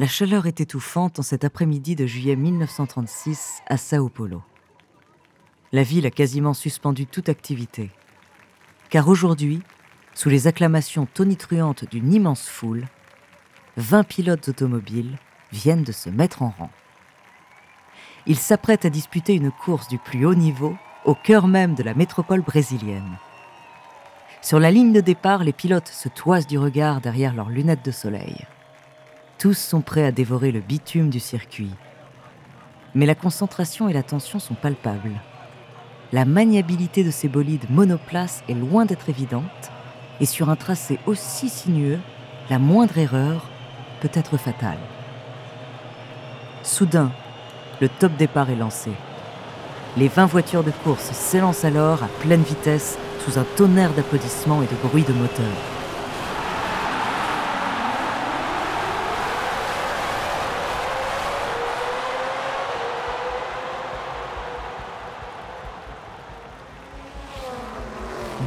La chaleur est étouffante en cet après-midi de juillet 1936 à Sao Paulo. La ville a quasiment suspendu toute activité. Car aujourd'hui, sous les acclamations tonitruantes d'une immense foule, 20 pilotes automobiles viennent de se mettre en rang. Ils s'apprêtent à disputer une course du plus haut niveau au cœur même de la métropole brésilienne. Sur la ligne de départ, les pilotes se toisent du regard derrière leurs lunettes de soleil. Tous sont prêts à dévorer le bitume du circuit. Mais la concentration et la tension sont palpables. La maniabilité de ces bolides monoplaces est loin d'être évidente, et sur un tracé aussi sinueux, la moindre erreur peut être fatale. Soudain, le top départ est lancé. Les 20 voitures de course s'élancent alors à pleine vitesse sous un tonnerre d'applaudissements et de bruits de moteur.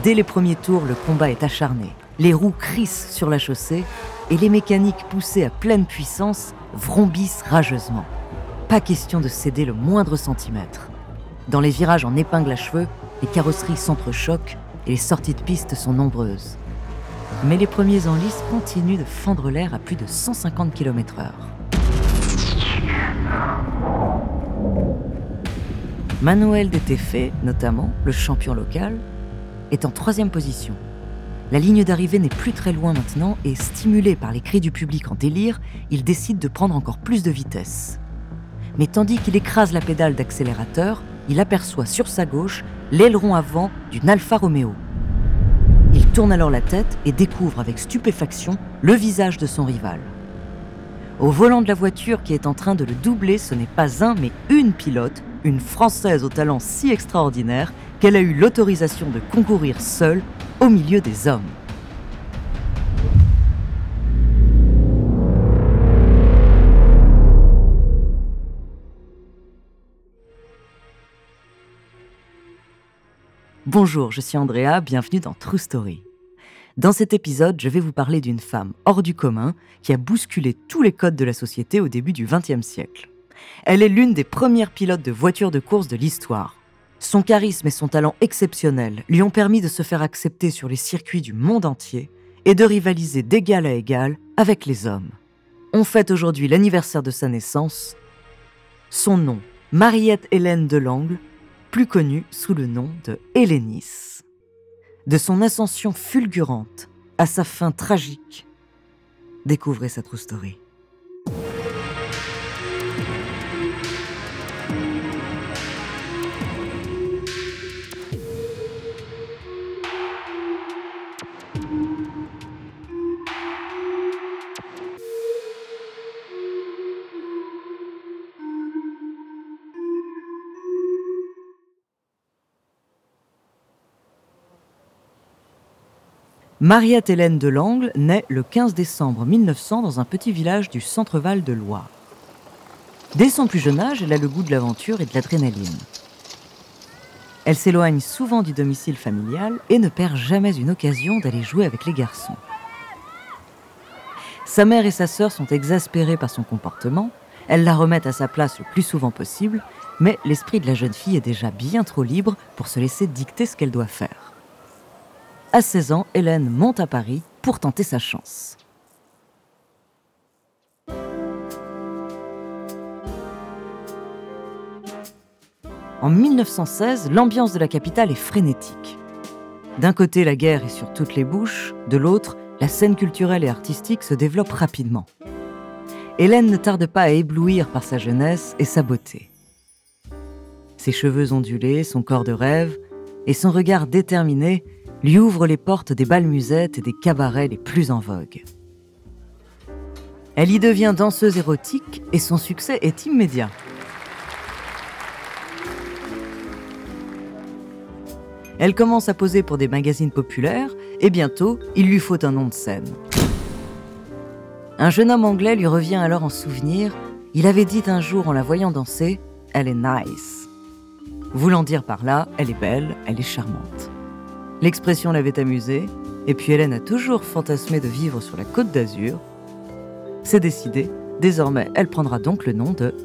Dès les premiers tours, le combat est acharné. Les roues crissent sur la chaussée et les mécaniques poussées à pleine puissance vrombissent rageusement. Pas question de céder le moindre centimètre. Dans les virages en épingle à cheveux, les carrosseries s'entrechoquent et les sorties de piste sont nombreuses. Mais les premiers en lice continuent de fendre l'air à plus de 150 km/h. Manuel de Tefe, notamment, le champion local, est en troisième position. La ligne d'arrivée n'est plus très loin maintenant et, stimulé par les cris du public en délire, il décide de prendre encore plus de vitesse. Mais tandis qu'il écrase la pédale d'accélérateur, il aperçoit sur sa gauche l'aileron avant d'une Alfa Romeo. Il tourne alors la tête et découvre avec stupéfaction le visage de son rival. Au volant de la voiture qui est en train de le doubler, ce n'est pas un mais une pilote, une Française au talent si extraordinaire qu'elle a eu l'autorisation de concourir seule au milieu des hommes. Bonjour, je suis Andrea, bienvenue dans True Story. Dans cet épisode, je vais vous parler d'une femme hors du commun qui a bousculé tous les codes de la société au début du XXe siècle. Elle est l'une des premières pilotes de voitures de course de l'histoire. Son charisme et son talent exceptionnel lui ont permis de se faire accepter sur les circuits du monde entier et de rivaliser d'égal à égal avec les hommes. On fête aujourd'hui l'anniversaire de sa naissance. Son nom, Mariette Hélène Delangle, plus connue sous le nom de Hélénis. De son ascension fulgurante à sa fin tragique, découvrez sa true story. Mariette Hélène de Langle naît le 15 décembre 1900 dans un petit village du centre-val de Loire. Dès son plus jeune âge, elle a le goût de l'aventure et de l'adrénaline. Elle s'éloigne souvent du domicile familial et ne perd jamais une occasion d'aller jouer avec les garçons. Sa mère et sa sœur sont exaspérées par son comportement, elles la remettent à sa place le plus souvent possible, Mais l'esprit de la jeune fille est déjà bien trop libre pour se laisser dicter ce qu'elle doit faire. À 16 ans, Hélène monte à Paris pour tenter sa chance. En 1916, l'ambiance de la capitale est frénétique. D'un côté, la guerre est sur toutes les bouches, de l'autre, la scène culturelle et artistique se développe rapidement. Hélène ne tarde pas à éblouir par sa jeunesse et sa beauté. Ses cheveux ondulés, son corps de rêve et son regard déterminé lui ouvrent les portes des bals musettes et des cabarets les plus en vogue. Elle y devient danseuse érotique et son succès est immédiat. Elle commence à poser pour des magazines populaires et bientôt, il lui faut un nom de scène. Un jeune homme anglais lui revient alors en souvenir. Il avait dit un jour en la voyant danser Elle est nice. Voulant dire par là Elle est belle, elle est charmante. L'expression l'avait amusée, et puis Hélène a toujours fantasmé de vivre sur la côte d'Azur. C'est décidé, désormais elle prendra donc le nom de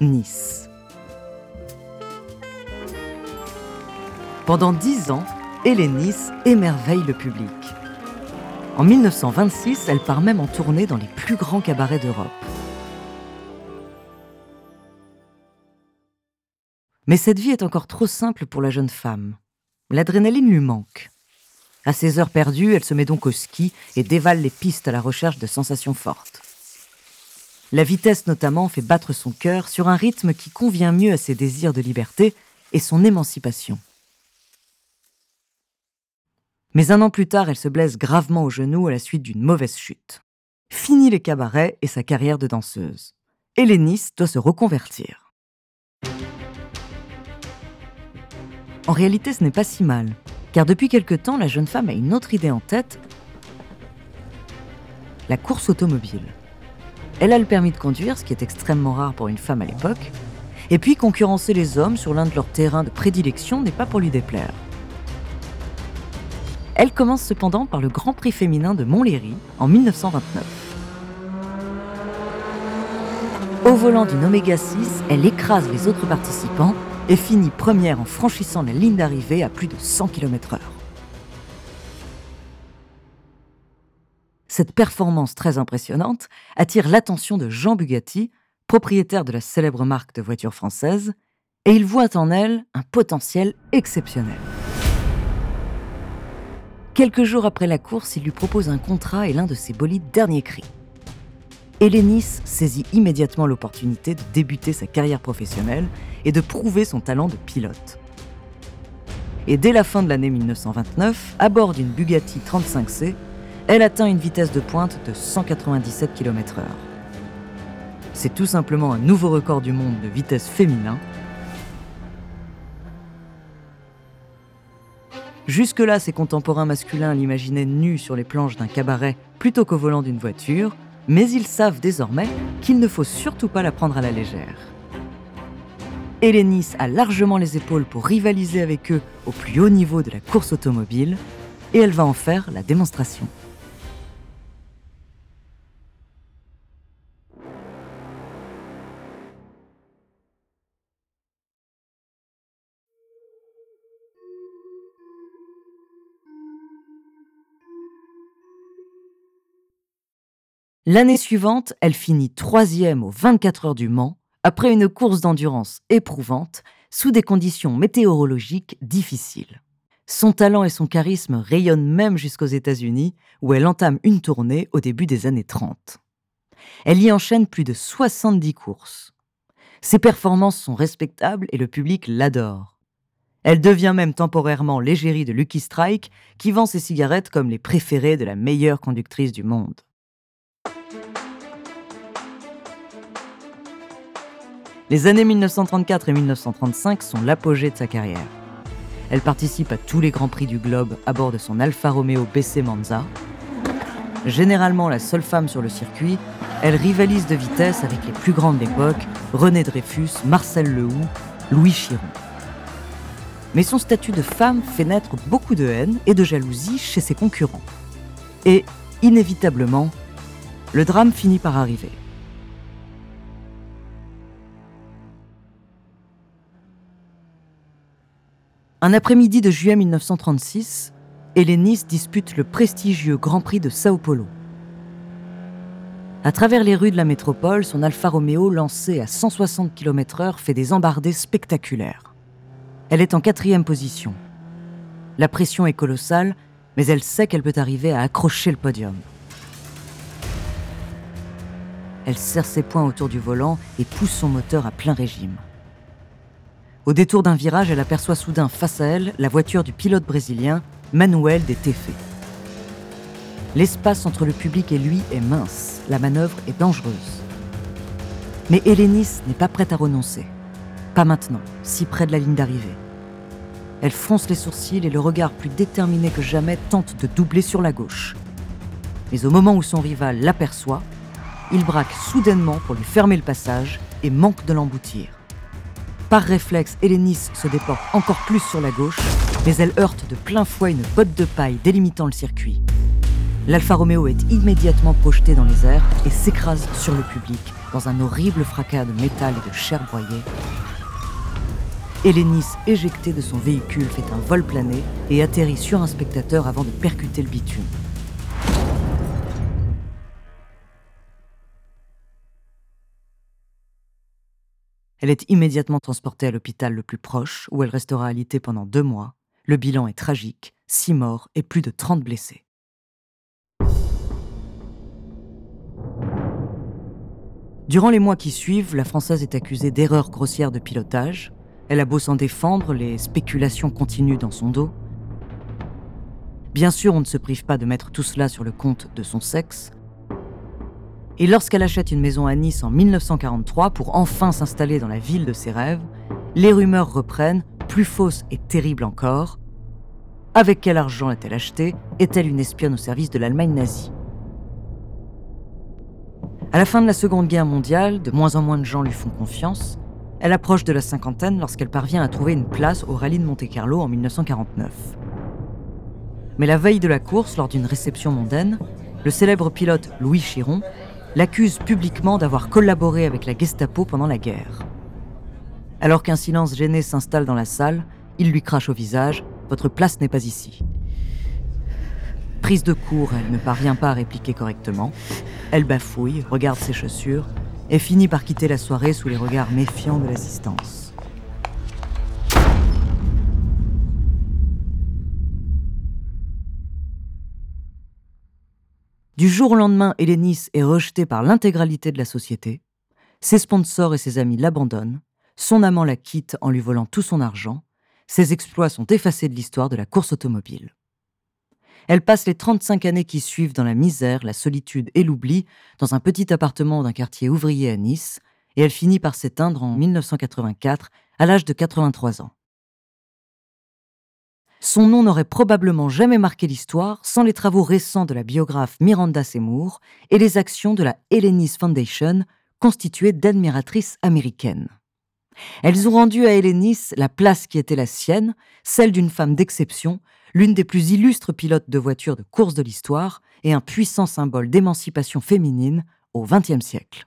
Nice. Pendant dix ans, Hélénis émerveille le public. En 1926, elle part même en tournée dans les plus grands cabarets d'Europe. Mais cette vie est encore trop simple pour la jeune femme. L'adrénaline lui manque. À ses heures perdues, elle se met donc au ski et dévale les pistes à la recherche de sensations fortes. La vitesse notamment fait battre son cœur sur un rythme qui convient mieux à ses désirs de liberté et son émancipation. Mais un an plus tard, elle se blesse gravement au genou à la suite d'une mauvaise chute. Fini les cabarets et sa carrière de danseuse. Hélénis doit se reconvertir. En réalité, ce n'est pas si mal, car depuis quelque temps, la jeune femme a une autre idée en tête, la course automobile. Elle a le permis de conduire, ce qui est extrêmement rare pour une femme à l'époque, et puis concurrencer les hommes sur l'un de leurs terrains de prédilection n'est pas pour lui déplaire. Elle commence cependant par le Grand Prix féminin de Montlhéry en 1929. Au volant d'une Omega 6, elle écrase les autres participants et finit première en franchissant la ligne d'arrivée à plus de 100 km/h. Cette performance très impressionnante attire l'attention de Jean Bugatti, propriétaire de la célèbre marque de voitures françaises, et il voit en elle un potentiel exceptionnel. Quelques jours après la course, il lui propose un contrat et l'un de ses bolides dernier cri. Hélénis saisit immédiatement l'opportunité de débuter sa carrière professionnelle et de prouver son talent de pilote. Et dès la fin de l'année 1929, à bord d'une Bugatti 35C, elle atteint une vitesse de pointe de 197 km/h. C'est tout simplement un nouveau record du monde de vitesse féminin Jusque-là, ses contemporains masculins l'imaginaient nu sur les planches d'un cabaret plutôt qu'au volant d'une voiture, mais ils savent désormais qu'il ne faut surtout pas la prendre à la légère. Hélénis a largement les épaules pour rivaliser avec eux au plus haut niveau de la course automobile, et elle va en faire la démonstration. L'année suivante, elle finit troisième aux 24 heures du Mans, après une course d'endurance éprouvante, sous des conditions météorologiques difficiles. Son talent et son charisme rayonnent même jusqu'aux États-Unis, où elle entame une tournée au début des années 30. Elle y enchaîne plus de 70 courses. Ses performances sont respectables et le public l'adore. Elle devient même temporairement l'égérie de Lucky Strike, qui vend ses cigarettes comme les préférées de la meilleure conductrice du monde. Les années 1934 et 1935 sont l'apogée de sa carrière. Elle participe à tous les grands prix du globe à bord de son Alfa Romeo BC Manza. Généralement la seule femme sur le circuit, elle rivalise de vitesse avec les plus grandes de l'époque, René Dreyfus, Marcel Lehoux, Louis Chiron. Mais son statut de femme fait naître beaucoup de haine et de jalousie chez ses concurrents. Et, inévitablement, le drame finit par arriver. Un après-midi de juillet 1936, Hélénis dispute le prestigieux Grand Prix de Sao Paulo. À travers les rues de la métropole, son Alfa Romeo lancé à 160 km/h fait des embardées spectaculaires. Elle est en quatrième position. La pression est colossale, mais elle sait qu'elle peut arriver à accrocher le podium. Elle serre ses poings autour du volant et pousse son moteur à plein régime. Au détour d'un virage, elle aperçoit soudain face à elle la voiture du pilote brésilien Manuel de Tefe. L'espace entre le public et lui est mince, la manœuvre est dangereuse. Mais Hélénis n'est pas prête à renoncer. Pas maintenant, si près de la ligne d'arrivée. Elle fronce les sourcils et le regard plus déterminé que jamais tente de doubler sur la gauche. Mais au moment où son rival l'aperçoit, il braque soudainement pour lui fermer le passage et manque de l'emboutir. Par réflexe, Hélénis se déporte encore plus sur la gauche, mais elle heurte de plein fouet une botte de paille délimitant le circuit. L'Alfa Romeo est immédiatement projeté dans les airs et s'écrase sur le public dans un horrible fracas de métal et de chair broyée. Hélénis, éjecté de son véhicule, fait un vol plané et atterrit sur un spectateur avant de percuter le bitume. Elle est immédiatement transportée à l'hôpital le plus proche, où elle restera alitée pendant deux mois. Le bilan est tragique, six morts et plus de 30 blessés. Durant les mois qui suivent, la Française est accusée d'erreurs grossières de pilotage. Elle a beau s'en défendre, les spéculations continuent dans son dos. Bien sûr, on ne se prive pas de mettre tout cela sur le compte de son sexe, et lorsqu'elle achète une maison à Nice en 1943 pour enfin s'installer dans la ville de ses rêves, les rumeurs reprennent, plus fausses et terribles encore. Avec quel argent l'a-t-elle acheté Est-elle une espionne au service de l'Allemagne nazie? À la fin de la Seconde Guerre mondiale, de moins en moins de gens lui font confiance. Elle approche de la cinquantaine lorsqu'elle parvient à trouver une place au rallye de Monte-Carlo en 1949. Mais la veille de la course, lors d'une réception mondaine, le célèbre pilote Louis Chiron l'accuse publiquement d'avoir collaboré avec la Gestapo pendant la guerre. Alors qu'un silence gêné s'installe dans la salle, il lui crache au visage Votre place n'est pas ici. Prise de court, elle ne parvient pas à répliquer correctement. Elle bafouille, regarde ses chaussures et finit par quitter la soirée sous les regards méfiants de l'assistance. Du jour au lendemain, Hélénis est rejetée par l'intégralité de la société. Ses sponsors et ses amis l'abandonnent. Son amant la quitte en lui volant tout son argent. Ses exploits sont effacés de l'histoire de la course automobile. Elle passe les 35 années qui suivent dans la misère, la solitude et l'oubli dans un petit appartement d'un quartier ouvrier à Nice, et elle finit par s'éteindre en 1984 à l'âge de 83 ans. Son nom n'aurait probablement jamais marqué l'histoire sans les travaux récents de la biographe Miranda Seymour et les actions de la Hellenis Foundation, constituée d'admiratrices américaines. Elles ont rendu à Hellenis la place qui était la sienne, celle d'une femme d'exception, l'une des plus illustres pilotes de voitures de course de l'histoire et un puissant symbole d'émancipation féminine au XXe siècle.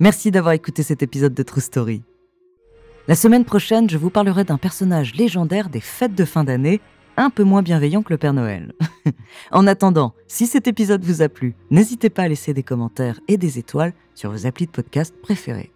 Merci d'avoir écouté cet épisode de True Story. La semaine prochaine, je vous parlerai d'un personnage légendaire des fêtes de fin d'année, un peu moins bienveillant que le Père Noël. en attendant, si cet épisode vous a plu, n'hésitez pas à laisser des commentaires et des étoiles sur vos applis de podcast préférés.